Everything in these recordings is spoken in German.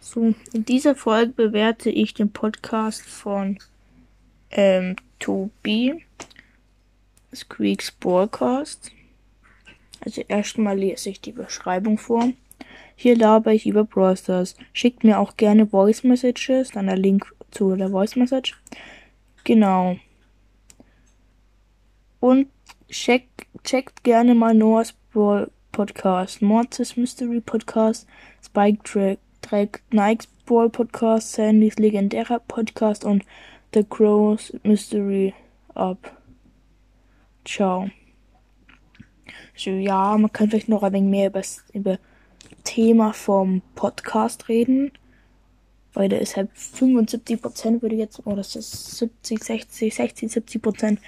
So, in dieser Folge bewerte ich den Podcast von ähm, Tobi, Squeaks Broadcast. Also erstmal lese ich die Beschreibung vor. Hier laber ich über Brawl Stars. Schickt mir auch gerne Voice Messages, dann der Link zu der Voice Message. Genau. Und check, checkt gerne mal Noahs Brawl Podcast, Mortis Mystery Podcast, Spike Track, Track, Nikes Brawl Podcast, Sandys legendärer Podcast und The Crows Mystery Up. Ciao. So, ja, man kann vielleicht noch ein wenig mehr über, über Thema vom Podcast reden. Weil der ist halt 75% würde ich jetzt, oder das ist 70, 60, 60, 70%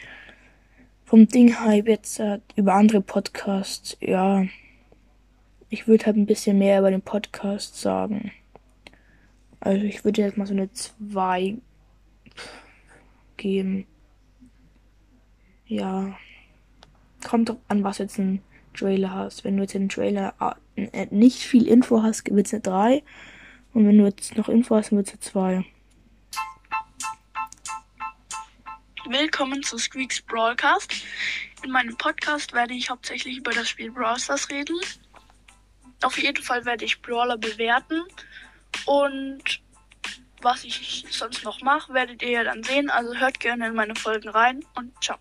vom Ding halt jetzt äh, über andere Podcasts. Ja, ich würde halt ein bisschen mehr über den Podcast sagen. Also ich würde jetzt mal so eine 2 geben. Ja. Kommt doch an, was jetzt ein Trailer hast. Wenn du jetzt einen Trailer äh, nicht viel Info hast, wird es eine 3. Und wenn du jetzt noch Info hast, wird es eine 2. Willkommen zu Squeaks Broadcast. In meinem Podcast werde ich hauptsächlich über das Spiel Brawl reden. Auf jeden Fall werde ich Brawler bewerten. Und was ich sonst noch mache, werdet ihr ja dann sehen. Also hört gerne in meine Folgen rein und ciao.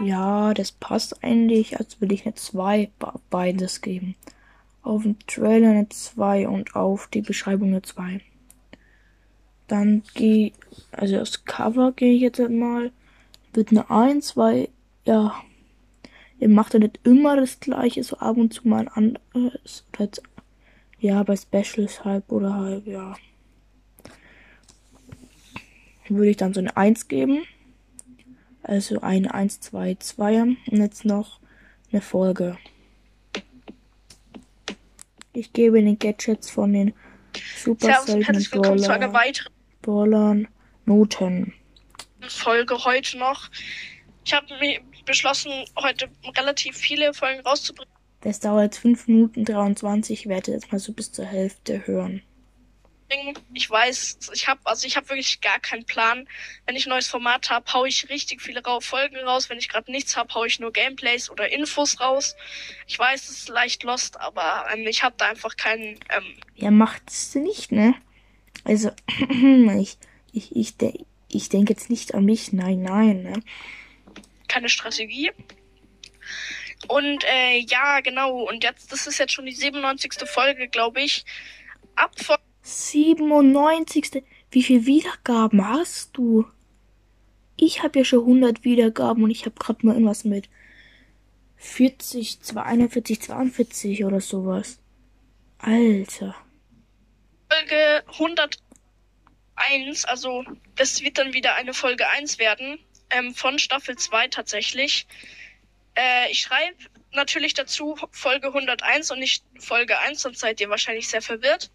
Ja, das passt eigentlich, als würde ich eine 2 beides geben. Auf den Trailer eine 2 und auf die Beschreibung eine 2. Dann gehe, also das Cover gehe ich jetzt mal, wird eine 1, weil, ja, ihr macht ja nicht immer das gleiche, so ab und zu mal ein anderes. ja, bei Specials halb oder halb, ja. Würde ich dann so eine 1 geben. Also eine 1, 2, 2 und jetzt noch eine Folge. Ich gebe den Gadgets von den super seltenen Brawler, Brawlern Noten. Folge heute noch. Ich habe beschlossen, heute relativ viele Folgen rauszubringen. Das dauert 5 Minuten 23. Ich werde jetzt mal so bis zur Hälfte hören. Ich weiß, ich habe also ich habe wirklich gar keinen Plan. Wenn ich ein neues Format habe, hau ich richtig viele Folgen raus. Wenn ich gerade nichts habe, hau ich nur Gameplays oder Infos raus. Ich weiß, es ist leicht lost, aber ähm, ich habe da einfach keinen. Ähm ja, macht es nicht, ne? Also ich ich ich, de ich denke jetzt nicht an mich. Nein, nein, ne? Keine Strategie. Und äh, ja, genau. Und jetzt, das ist jetzt schon die 97. Folge, glaube ich. Ab von 97. Wie viele Wiedergaben hast du? Ich habe ja schon 100 Wiedergaben und ich habe gerade mal irgendwas mit 40, 41, 42 oder sowas. Alter. Folge 101, also das wird dann wieder eine Folge 1 werden, ähm, von Staffel 2 tatsächlich. Äh, ich schreibe natürlich dazu Folge 101 und nicht Folge 1, sonst seid ihr wahrscheinlich sehr verwirrt.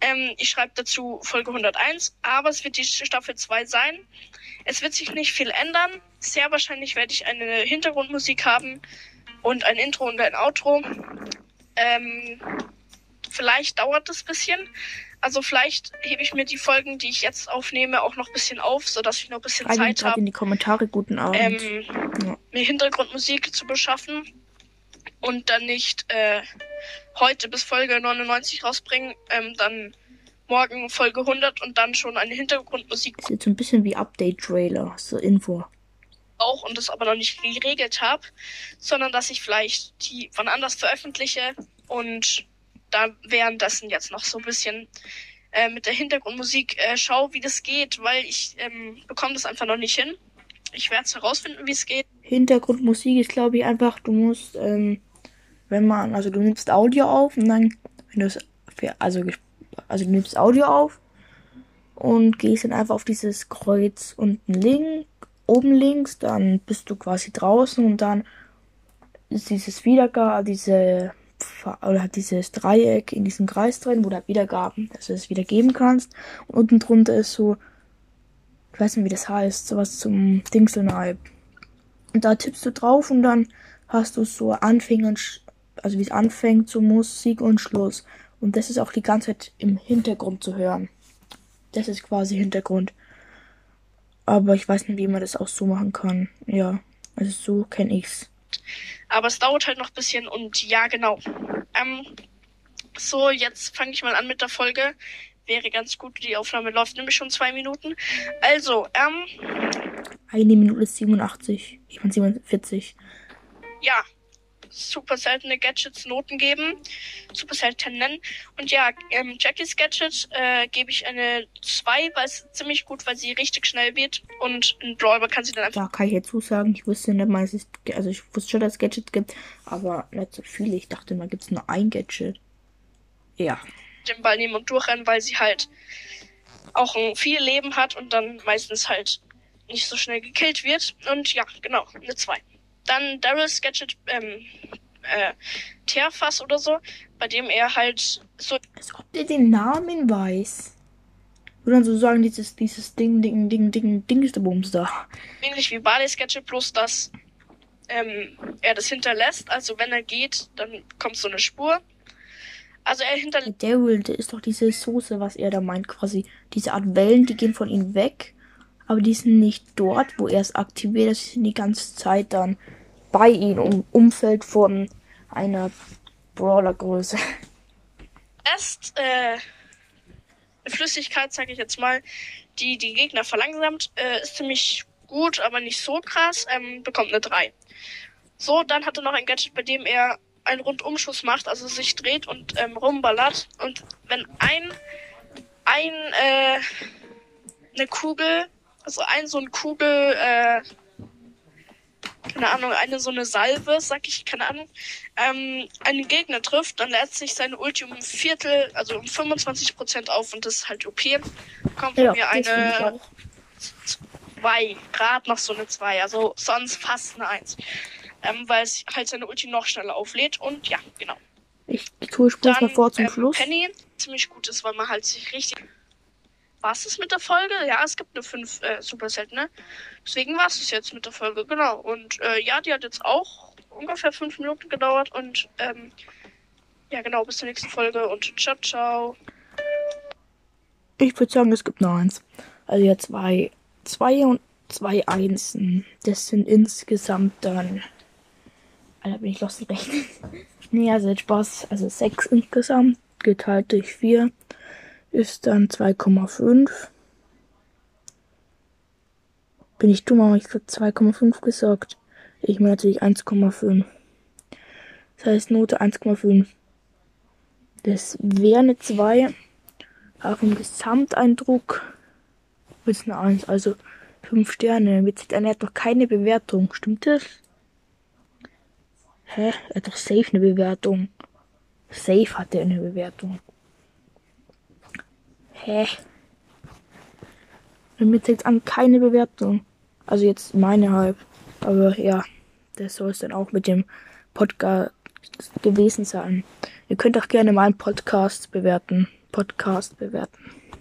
Ähm, ich schreibe dazu Folge 101, aber es wird die Staffel 2 sein. Es wird sich nicht viel ändern. Sehr wahrscheinlich werde ich eine Hintergrundmusik haben und ein Intro und ein Outro. Ähm, vielleicht dauert es ein bisschen. Also vielleicht hebe ich mir die Folgen, die ich jetzt aufnehme, auch noch ein bisschen auf, sodass ich noch ein bisschen Schreiben Zeit habe. in die Kommentare guten Abend. Ähm, ja. Mir Hintergrundmusik zu beschaffen und dann nicht äh, heute bis Folge 99 rausbringen, ähm, dann morgen Folge 100 und dann schon eine Hintergrundmusik. Das ist jetzt so ein bisschen wie Update-Trailer, so Info. Auch und das aber noch nicht geregelt habe, sondern dass ich vielleicht die von anders veröffentliche und da währenddessen jetzt noch so ein bisschen äh, mit der Hintergrundmusik äh, schau, wie das geht, weil ich ähm, bekomme das einfach noch nicht hin. Ich werde es herausfinden, wie es geht. Hintergrundmusik ist, glaube ich, einfach, du musst ähm, wenn man, also du nimmst Audio auf und dann, wenn du es, also, also du nimmst Audio auf und gehst dann einfach auf dieses Kreuz unten links, oben links, dann bist du quasi draußen und dann ist dieses Wiedergabe, diese, oder dieses Dreieck in diesem Kreis drin, wo du halt Wiedergaben, dass du es wiedergeben kannst. Und unten drunter ist so, ich weiß nicht, wie das heißt, sowas zum Dingseln Und da tippst du drauf und dann hast du so Anfänger also wie es anfängt, so Musik und Schluss. Und das ist auch die ganze Zeit im Hintergrund zu hören. Das ist quasi Hintergrund. Aber ich weiß nicht, wie man das auch so machen kann. Ja, also so kenne ich's. Aber es dauert halt noch ein bisschen und ja, genau. Ähm, so, jetzt fange ich mal an mit der Folge. Wäre ganz gut, die Aufnahme läuft nämlich schon zwei Minuten. Also, ähm. Eine Minute 87. Ich meine 47. Ja, super seltene Gadgets Noten geben. Super selten nennen. Und ja, ähm, Jackies Gadget äh, gebe ich eine 2, weil es ziemlich gut, weil sie richtig schnell wird. Und ein Brawler kann sie dann einfach. Da kann ich jetzt zusagen, ich wusste nicht mal, es also ich wusste schon, dass es Gadgets gibt, aber nicht so viele. Ich dachte mal, gibt es nur ein Gadget. Ja. Den Ball nehmen und durchrennen, weil sie halt auch ein viel Leben hat und dann meistens halt nicht so schnell gekillt wird. Und ja, genau, eine 2. Dann Daryl's Gadget, ähm, äh, Tearfass oder so, bei dem er halt so. Als ob der den Namen weiß. Oder so sagen, dieses, dieses Ding, Ding, Ding, Ding, Dingsbums da. Ähnlich wie Barley's Gadget, bloß dass ähm, er das hinterlässt. Also wenn er geht, dann kommt so eine Spur. Also er hinterlässt. Daryl, der ist doch diese Soße, was er da meint, quasi. Diese Art Wellen, die gehen von ihm weg. Aber die sind nicht dort, wo er es aktiviert. Das sind die ganze Zeit dann bei ihm im Umfeld von einer Brawlergröße. Erst äh, Flüssigkeit, sage ich jetzt mal, die die Gegner verlangsamt, äh, ist ziemlich gut, aber nicht so krass, ähm, bekommt eine 3. So, dann hat er noch ein Gadget, bei dem er einen Rundumschuss macht, also sich dreht und ähm, rumballert. Und wenn ein, ein, äh, eine Kugel, also ein so ein Kugel, äh, keine Ahnung, eine so eine Salve, sag ich, keine Ahnung, ähm, einen Gegner trifft, dann lädt sich seine Ulti um ein Viertel, also um 25 Prozent auf und das ist halt OP. Kommt Ja, mir eine auch. 2, gerade noch so eine 2, also sonst fast eine 1. Ähm, weil es halt seine Ulti noch schneller auflädt und ja, genau. Ich tue spruch mal vor zum ähm, Schluss. Penny, ziemlich gut ist, weil man halt sich richtig. War es mit der Folge? Ja, es gibt eine 5 äh, Super ne? Deswegen war es jetzt mit der Folge, genau. Und äh, ja, die hat jetzt auch ungefähr 5 Minuten gedauert und ähm, ja, genau, bis zur nächsten Folge und ciao, ciao. Ich würde sagen, es gibt nur eins. Also ja, zwei, zwei und zwei Einsen. Das sind insgesamt dann. Alter, bin ich los Rechnen. nee, also Spaß. Also sechs insgesamt. Geteilt durch vier ist dann 2,5. Bin ich dumm, aber ich habe 2,5 gesagt. Ich meine natürlich 1,5. Das heißt Note 1,5. Das wäre eine 2. Aber vom Gesamteindruck es eine 1, also 5 Sterne. Witzig, er hat noch keine Bewertung. Stimmt das? Hä? Er hat doch safe eine Bewertung. Safe hat er eine Bewertung. Hä? Bei mir zeigt an keine Bewertung. Also jetzt meine halb. Aber ja, das soll es dann auch mit dem Podcast gewesen sein. Ihr könnt auch gerne meinen Podcast bewerten. Podcast bewerten.